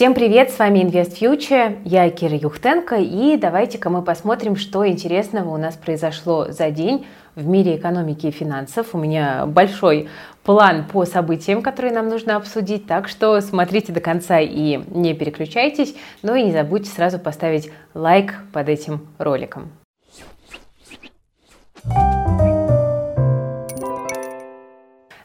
Всем привет, с вами Invest Future, я Кира Юхтенко, и давайте-ка мы посмотрим, что интересного у нас произошло за день в мире экономики и финансов. У меня большой план по событиям, которые нам нужно обсудить, так что смотрите до конца и не переключайтесь, ну и не забудьте сразу поставить лайк под этим роликом.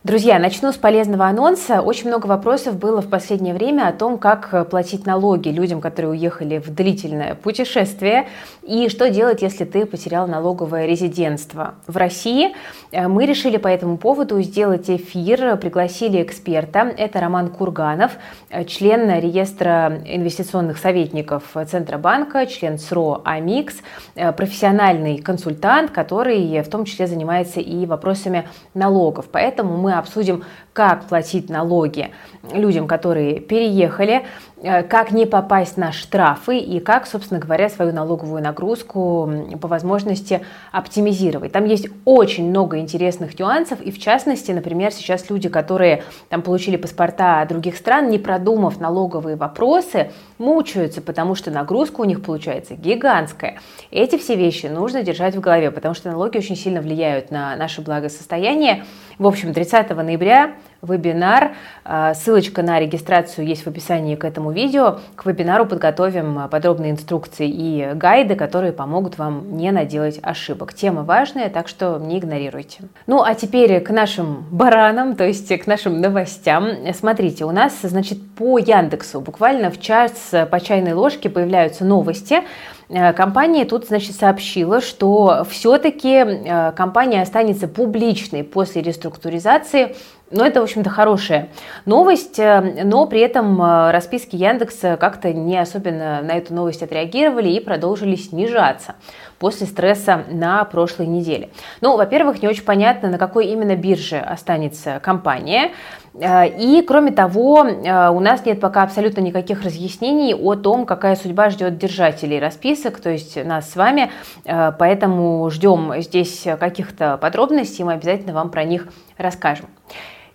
Друзья, начну с полезного анонса. Очень много вопросов было в последнее время о том, как платить налоги людям, которые уехали в длительное путешествие, и что делать, если ты потерял налоговое резидентство. В России э, мы решили по этому поводу сделать эфир, пригласили эксперта. Это Роман Курганов, э, член реестра инвестиционных советников Центробанка, член СРО АМИКС, э, профессиональный консультант, который в том числе занимается и вопросами налогов. Поэтому мы обсудим, как платить налоги людям, которые переехали, Э, как не попасть на штрафы и как, собственно говоря, свою налоговую нагрузку по возможности оптимизировать. Там есть очень много интересных нюансов, и в частности, например, сейчас люди, которые там получили паспорта других стран, не продумав налоговые вопросы, мучаются, потому что нагрузка у них получается гигантская. Эти все вещи нужно держать в голове, потому что налоги очень сильно влияют на наше благосостояние. В общем, 30 ноября вебинар. А, ссылочка на регистрацию есть в описании к этому видео. К вебинару подготовим а, подробные инструкции и гайды, которые помогут вам не наделать ошибок. Тема важная, так что не игнорируйте. Ну а теперь к нашим баранам, то есть к нашим новостям. Смотрите, у нас, значит, по Яндексу буквально в час по чайной ложке появляются новости. Э, компания тут, значит, сообщила, что все-таки э, компания останется публичной после реструктуризации но это, в общем-то, хорошая новость, э, но при этом расписки Яндекса как-то не особенно на эту новость отреагировали и продолжили снижаться после стресса на прошлой неделе. Ну, во-первых, не очень понятно, на какой именно бирже останется компания. Э, и, кроме того, э, у нас нет пока абсолютно никаких разъяснений о том, какая судьба ждет держателей расписок, то есть нас с вами, э, поэтому ждем здесь каких-то подробностей, мы обязательно вам про них расскажем.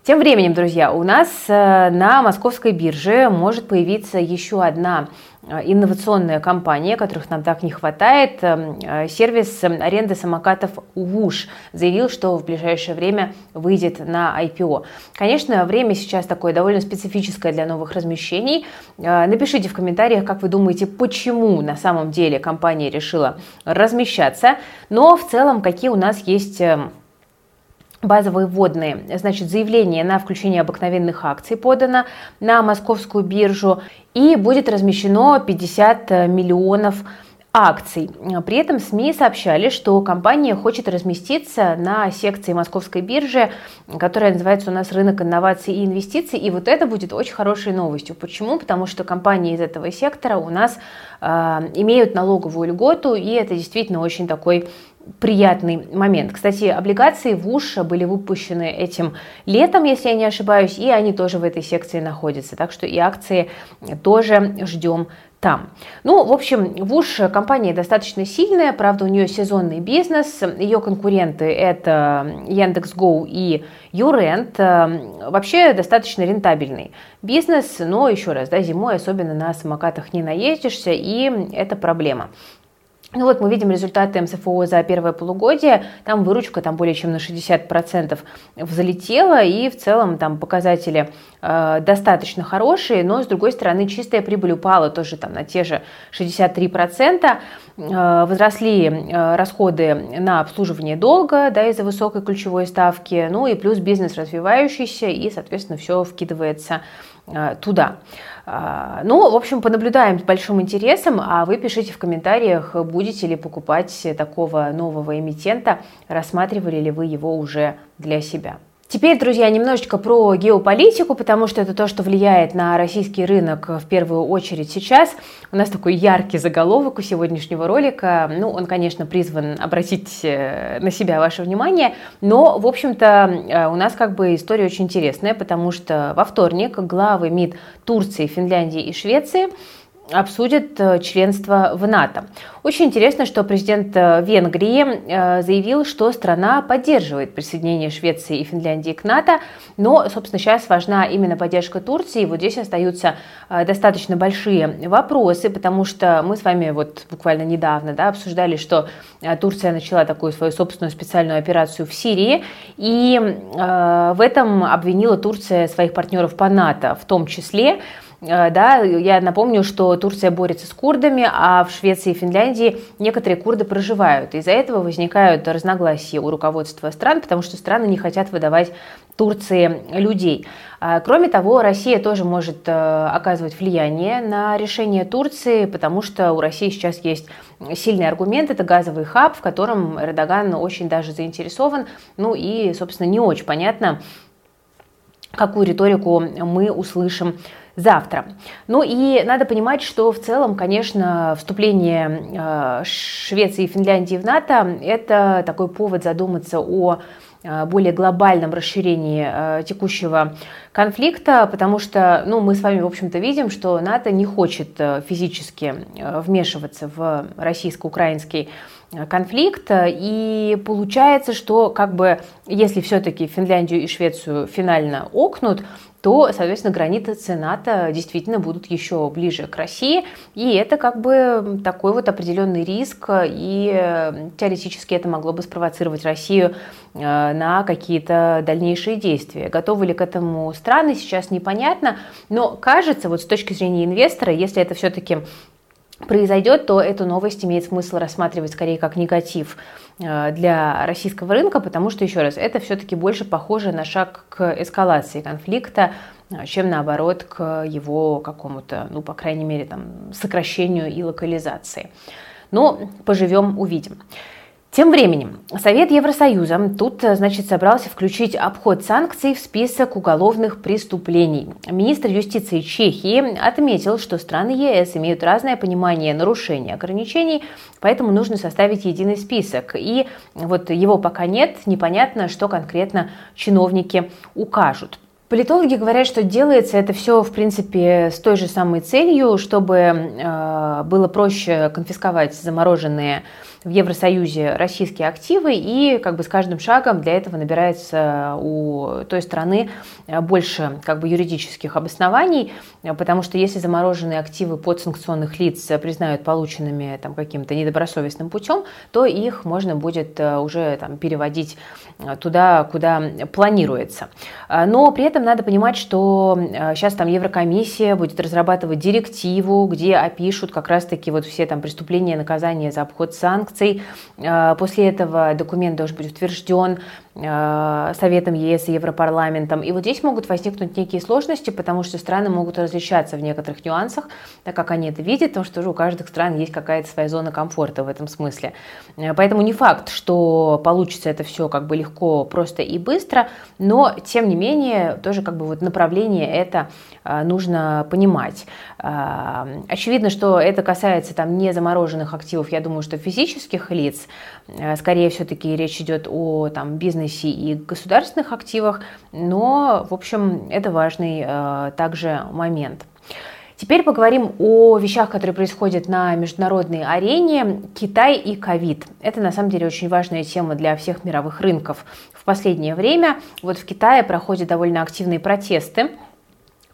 Тем временем, друзья, у нас на московской бирже может появиться еще одна Э, инновационная компания, которых нам так не хватает, э, э, сервис аренды самокатов УВУШ заявил, что в ближайшее время выйдет на IPO. Конечно, время сейчас такое довольно специфическое для новых размещений. Напишите в комментариях, как вы думаете, почему на самом деле компания решила размещаться, но в целом какие у нас есть базовые вводные. Значит, заявление на включение обыкновенных акций подано на московскую биржу и будет размещено 50 миллионов акций. При этом СМИ сообщали, что компания хочет разместиться на секции московской биржи, которая называется у нас рынок инноваций и инвестиций. И вот это будет очень хорошей новостью. Почему? Потому что компании из этого сектора у нас э, имеют налоговую льготу, и это действительно очень такой приятный момент. Кстати, облигации в УШ были выпущены этим летом, если я не ошибаюсь, и они тоже в этой секции находятся. Так что и акции тоже ждем там. Ну, в общем, ВУШ компания достаточно сильная, правда, у нее сезонный бизнес, ее конкуренты это Яндекс.Гоу и Юрент, вообще достаточно рентабельный бизнес, но еще раз, да, зимой особенно на самокатах не наездишься, и это проблема. Ну вот мы видим результаты МСФО за первое полугодие, там выручка там более чем на 60% взлетела, и в целом там показатели э, достаточно хорошие, но с другой стороны чистая прибыль упала тоже там на те же 63%, э, возросли э, расходы на обслуживание долга да, из-за высокой ключевой ставки, ну и плюс бизнес развивающийся, и, соответственно, все вкидывается туда. А, ну, в общем, понаблюдаем с большим интересом, а вы пишите в комментариях, будете ли покупать такого нового эмитента, рассматривали ли вы его уже для себя. Теперь, друзья, немножечко про геополитику, потому что это то, что влияет на российский рынок в первую очередь сейчас. У нас такой яркий заголовок у сегодняшнего ролика. Ну, он, конечно, призван обратить э, на себя ваше внимание, но, в общем-то, э, у нас как бы история очень интересная, потому что во вторник главы МИД Турции, Финляндии и Швеции обсудят э, членство в НАТО. Очень интересно, что президент э, Венгрии э, заявил, что страна поддерживает присоединение Швеции и Финляндии к НАТО, но, собственно, сейчас важна именно поддержка Турции. Вот здесь остаются достаточно большие вопросы, потому что мы с вами вот буквально недавно да, обсуждали, что Турция начала такую свою собственную специальную операцию в Сирии, и в этом обвинила Турция своих партнеров по НАТО, в том числе. Э, да, я напомню, что Турция борется с курдами, а в Швеции и Финляндии некоторые курды проживают. Из-за этого возникают разногласия у руководства стран, потому что страны не хотят выдавать Турции людей. А, кроме того, Россия тоже может э, оказывать влияние на решение Турции, потому что у России сейчас есть сильный аргумент, это газовый хаб, в котором Эрдоган очень даже заинтересован, ну и, собственно, не очень понятно, какую риторику мы услышим завтра. Ну и надо понимать, что в целом, конечно, вступление э, Швеции и Финляндии в НАТО – это такой повод задуматься о э, более глобальном расширении э, текущего конфликта, потому что ну, мы с вами, в общем-то, видим, что НАТО не хочет физически вмешиваться в российско-украинский конфликт, и получается, что как бы если все-таки Финляндию и Швецию финально окнут, то, соответственно, границы НАТО действительно будут еще ближе к России, и это как бы такой вот определенный риск, и теоретически это могло бы спровоцировать Россию э, на какие-то дальнейшие действия. Готовы ли к этому страны, сейчас непонятно, но кажется, вот с точки зрения инвестора, если это все-таки произойдет, то эту новость имеет смысл рассматривать скорее как негатив э, для российского рынка, потому что, еще раз, это все-таки больше похоже на шаг к эскалации конфликта, э, чем наоборот к его какому-то, ну, по крайней мере, там, сокращению и локализации. Но поживем, увидим. Тем временем Совет Евросоюза тут, значит, собрался включить обход санкций в список уголовных преступлений. Министр юстиции Чехии отметил, что страны ЕС имеют разное понимание нарушения ограничений, поэтому нужно составить единый список. И вот его пока нет, непонятно, что конкретно чиновники укажут. Политологи говорят, что делается это все, в принципе, с той же самой целью, чтобы э, было проще конфисковать замороженные в Евросоюзе российские активы, и как бы с каждым шагом для этого набирается у той страны больше как бы юридических обоснований, потому что если замороженные активы подсанкционных лиц признают полученными там, каким-то недобросовестным путем, то их можно будет э, уже там, переводить туда, куда планируется. Но при этом надо понимать, что сейчас э, там Еврокомиссия будет разрабатывать директиву, где опишут как раз-таки вот все там преступления наказания за обход санкций, санкций. Э, после этого документ должен быть утвержден Э, Советом ЕС и Европарламентом. И вот здесь могут возникнуть некие сложности, потому что страны могут различаться в некоторых нюансах, так как они это видят, потому что у каждых стран есть какая-то своя зона комфорта в этом смысле. Э, поэтому не факт, что получится это все как бы легко, просто и быстро, но тем не менее тоже как бы вот направление это нужно понимать. Очевидно, что это касается там не замороженных активов, я думаю, что физических лиц, скорее все-таки речь идет о там бизнесе и государственных активах, но, в общем, это важный э, также момент. Теперь поговорим о вещах, которые происходят на международной арене. Китай и ковид. Это на самом деле очень важная тема для всех мировых рынков в последнее время. Вот в Китае проходят довольно активные протесты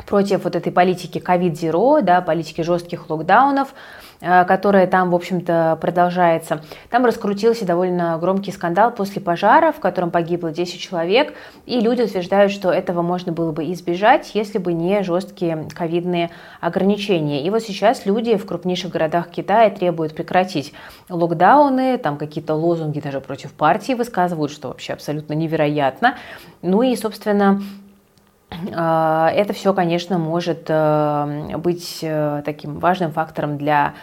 против вот этой политики ковид-зеро, да, политики жестких локдаунов. Э, которая там, в общем-то, продолжается. Там раскрутился довольно громкий скандал после пожара, в котором погибло 10 человек, и люди утверждают, что этого можно было бы избежать, если бы не жесткие ковидные ограничения. И вот сейчас люди в крупнейших городах Китая требуют прекратить локдауны, там какие-то лозунги даже против партии высказывают, что вообще абсолютно невероятно. Ну и, собственно, это все, конечно, может э, быть таким важным фактором для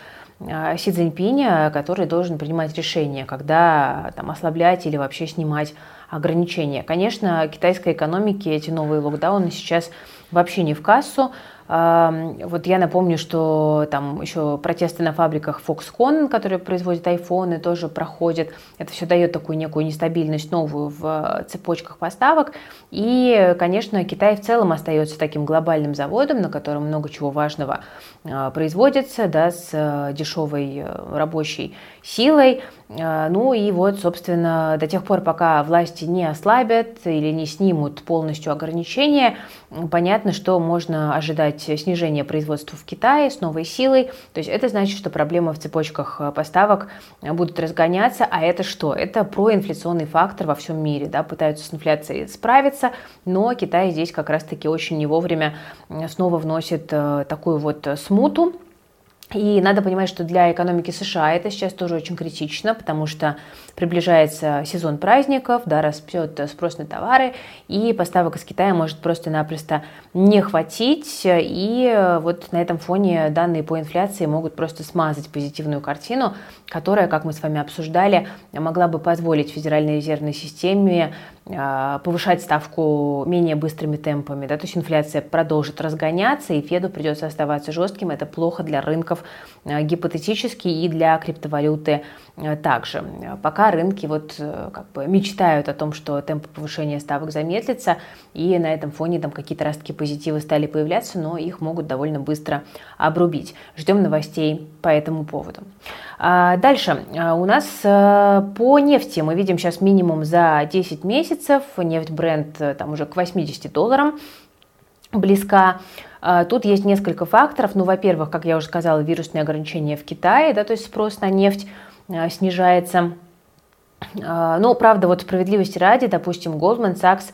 Э, Си Цзиньпиня, который должен принимать решение, когда там, ослаблять или вообще снимать ограничения. Конечно, китайской экономике эти новые локдауны сейчас вообще не в кассу. Вот я напомню, что там еще протесты на фабриках Foxconn, которые производят айфоны, тоже проходят. Это все дает такую некую нестабильность новую в цепочках поставок. И, конечно, Китай в целом остается таким глобальным заводом, на котором много чего важного а, производится, да, с э, дешевой э, рабочей силой. Ну и вот, собственно, до тех пор, пока власти не ослабят или не снимут полностью ограничения, понятно, что можно ожидать снижения производства в Китае с новой силой. То есть это значит, что проблемы в цепочках поставок будут разгоняться. А это что? Это проинфляционный фактор во всем мире. Да? Пытаются с инфляцией справиться, но Китай здесь как раз-таки очень не вовремя снова вносит э, такую вот смуту и надо понимать, что для экономики США это сейчас тоже очень критично, потому что приближается сезон праздников, да, растет спрос на товары, и поставок из Китая может просто-напросто не хватить. И вот на этом фоне данные по инфляции могут просто смазать позитивную картину, которая, как мы с вами обсуждали, могла бы позволить Федеральной резервной системе а, повышать ставку менее быстрыми темпами. Да? То есть инфляция продолжит разгоняться, и Феду придется оставаться жестким. Это плохо для рынков а, гипотетически и для криптовалюты а, также. Пока рынки вот э, как бы мечтают о том, что темп повышения ставок замедлится, и на этом фоне там какие-то ростки позитивы стали появляться, но их могут довольно быстро обрубить. Ждем новостей по этому поводу. Дальше у нас э, по нефти мы видим сейчас минимум за 10 месяцев. Нефть бренд э, там уже к 80 долларам близка. А, тут есть несколько факторов. Ну, во-первых, как я уже сказала, вирусные ограничения в Китае, да, то есть спрос на нефть э, снижается. А, но, правда, вот справедливости ради, допустим, Goldman Sachs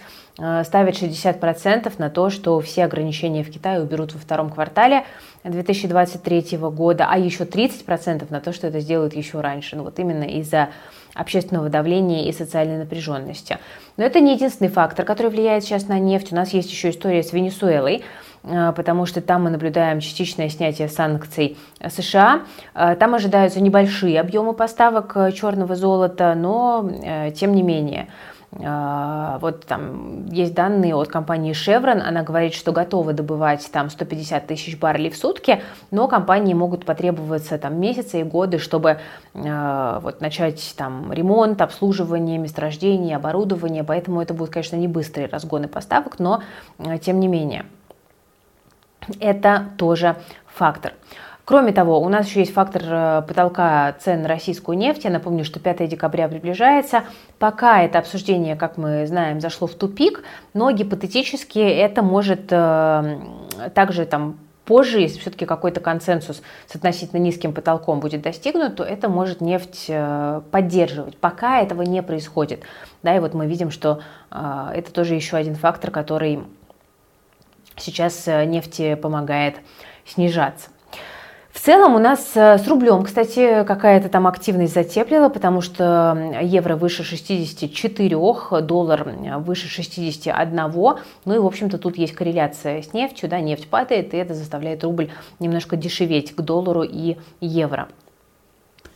ставит 60% на то, что все ограничения в Китае уберут во втором квартале 2023 года, а еще 30% на то, что это сделают еще раньше. Ну вот именно из-за общественного давления и социальной напряженности. Но это не единственный фактор, который влияет сейчас на нефть. У нас есть еще история с Венесуэлой, э, потому что там мы наблюдаем частичное снятие санкций США. Э, там ожидаются небольшие объемы поставок э, черного золота, но тем не менее – вот там есть данные от компании Chevron, она говорит, что готова добывать там 150 тысяч баррелей в сутки, но компании могут потребоваться там месяцы и годы, чтобы э, вот начать там ремонт, обслуживание месторождений, оборудование, поэтому это будут, конечно, не быстрые разгоны поставок, но э, тем не менее. Это тоже фактор. Кроме того, у нас еще есть фактор э, потолка цен на российскую нефть. Я напомню, что 5 декабря приближается. Пока это обсуждение, как мы знаем, зашло в тупик, но гипотетически это может э, также там позже, если все-таки какой-то консенсус с относительно низким потолком будет достигнут, то это может нефть э, поддерживать. Пока этого не происходит. Да, и вот мы видим, что это тоже еще один фактор, который сейчас нефти помогает снижаться. В целом у нас э, с рублем, кстати, какая-то там активность затеплила, потому что евро выше 64, доллар выше 61. Ну и, в общем-то, тут есть корреляция с нефтью, да, нефть падает, и это заставляет рубль немножко дешеветь к доллару и евро.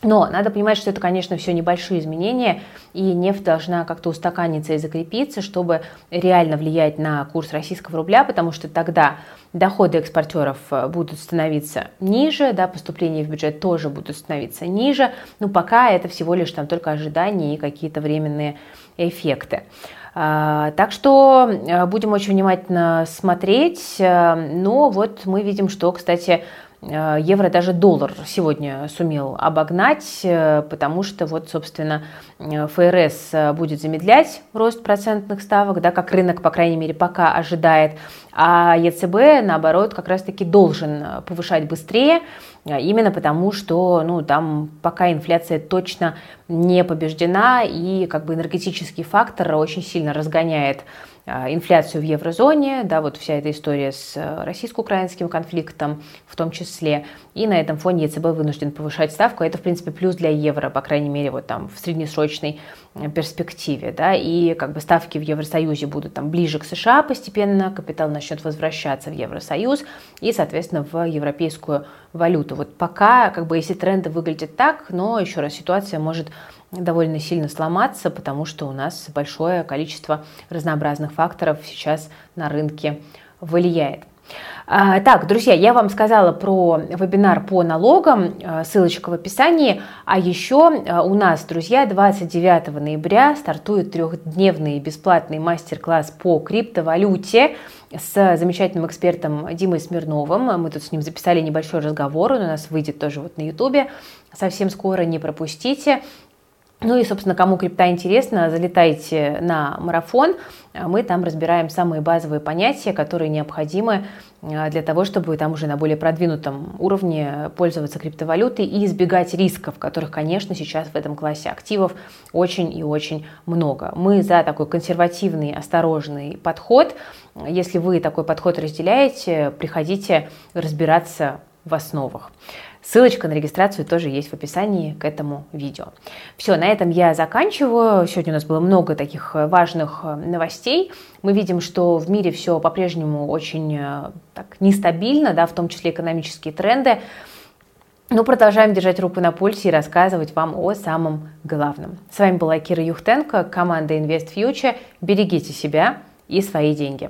Но надо понимать, что это, конечно, все небольшие изменения, и нефть должна как-то устаканиться и закрепиться, чтобы реально влиять на курс российского рубля, потому что тогда доходы экспортеров э, будут становиться ниже, да, поступления в бюджет тоже будут становиться ниже, но пока это всего лишь там только ожидания и какие-то временные эффекты. А, так что э, будем очень внимательно смотреть, э, но вот мы видим, что, кстати, евро даже доллар сегодня сумел обогнать, э, потому что вот, собственно, э, ФРС будет замедлять рост процентных ставок, да, как рынок, по крайней мере, пока ожидает, а ЕЦБ, наоборот, как раз-таки должен повышать быстрее, именно потому что, ну, там пока инфляция точно не побеждена, и как бы энергетический фактор очень сильно разгоняет инфляцию в еврозоне, да, вот вся эта история с э, российско-украинским конфликтом в том числе. И на этом фоне ЕЦБ вынужден повышать ставку. Это, в принципе, плюс для евро, по крайней мере, вот там в среднесрочной перспективе, да, и как бы ставки в Евросоюзе будут там ближе к США постепенно, капитал начнет возвращаться в Евросоюз и, соответственно, в европейскую валюту. Вот пока, как бы, если тренды выглядят так, но, еще раз, ситуация может довольно сильно сломаться, потому что у нас большое количество разнообразных факторов сейчас на рынке влияет. А, так, друзья, я вам сказала про вебинар по налогам, а, ссылочка в описании. А еще а, у нас, друзья, 29 ноября стартует трехдневный бесплатный мастер-класс по криптовалюте с замечательным экспертом Димой Смирновым. Мы тут с ним записали небольшой разговор, он у нас выйдет тоже вот на ютубе. Совсем скоро не пропустите. Ну и, собственно, кому крипта интересна, залетайте на марафон. Мы там разбираем самые базовые понятия, которые необходимы э, для того, чтобы там уже на более продвинутом уровне пользоваться криптовалютой и избегать рисков, которых, конечно, сейчас в этом классе активов очень и очень много. Мы за такой консервативный, осторожный подход. Если вы такой подход разделяете, приходите разбираться в основах. Ссылочка на регистрацию тоже есть в описании к этому видео. Все, на этом я заканчиваю. Сегодня у нас было много таких важных э, новостей. Мы видим, что в мире все по-прежнему очень э, так, нестабильно, да, в том числе экономические тренды. Но продолжаем держать руку на пульсе и рассказывать вам о самом главном. С вами была Кира Юхтенко, команда Invest Future. Берегите себя и свои деньги.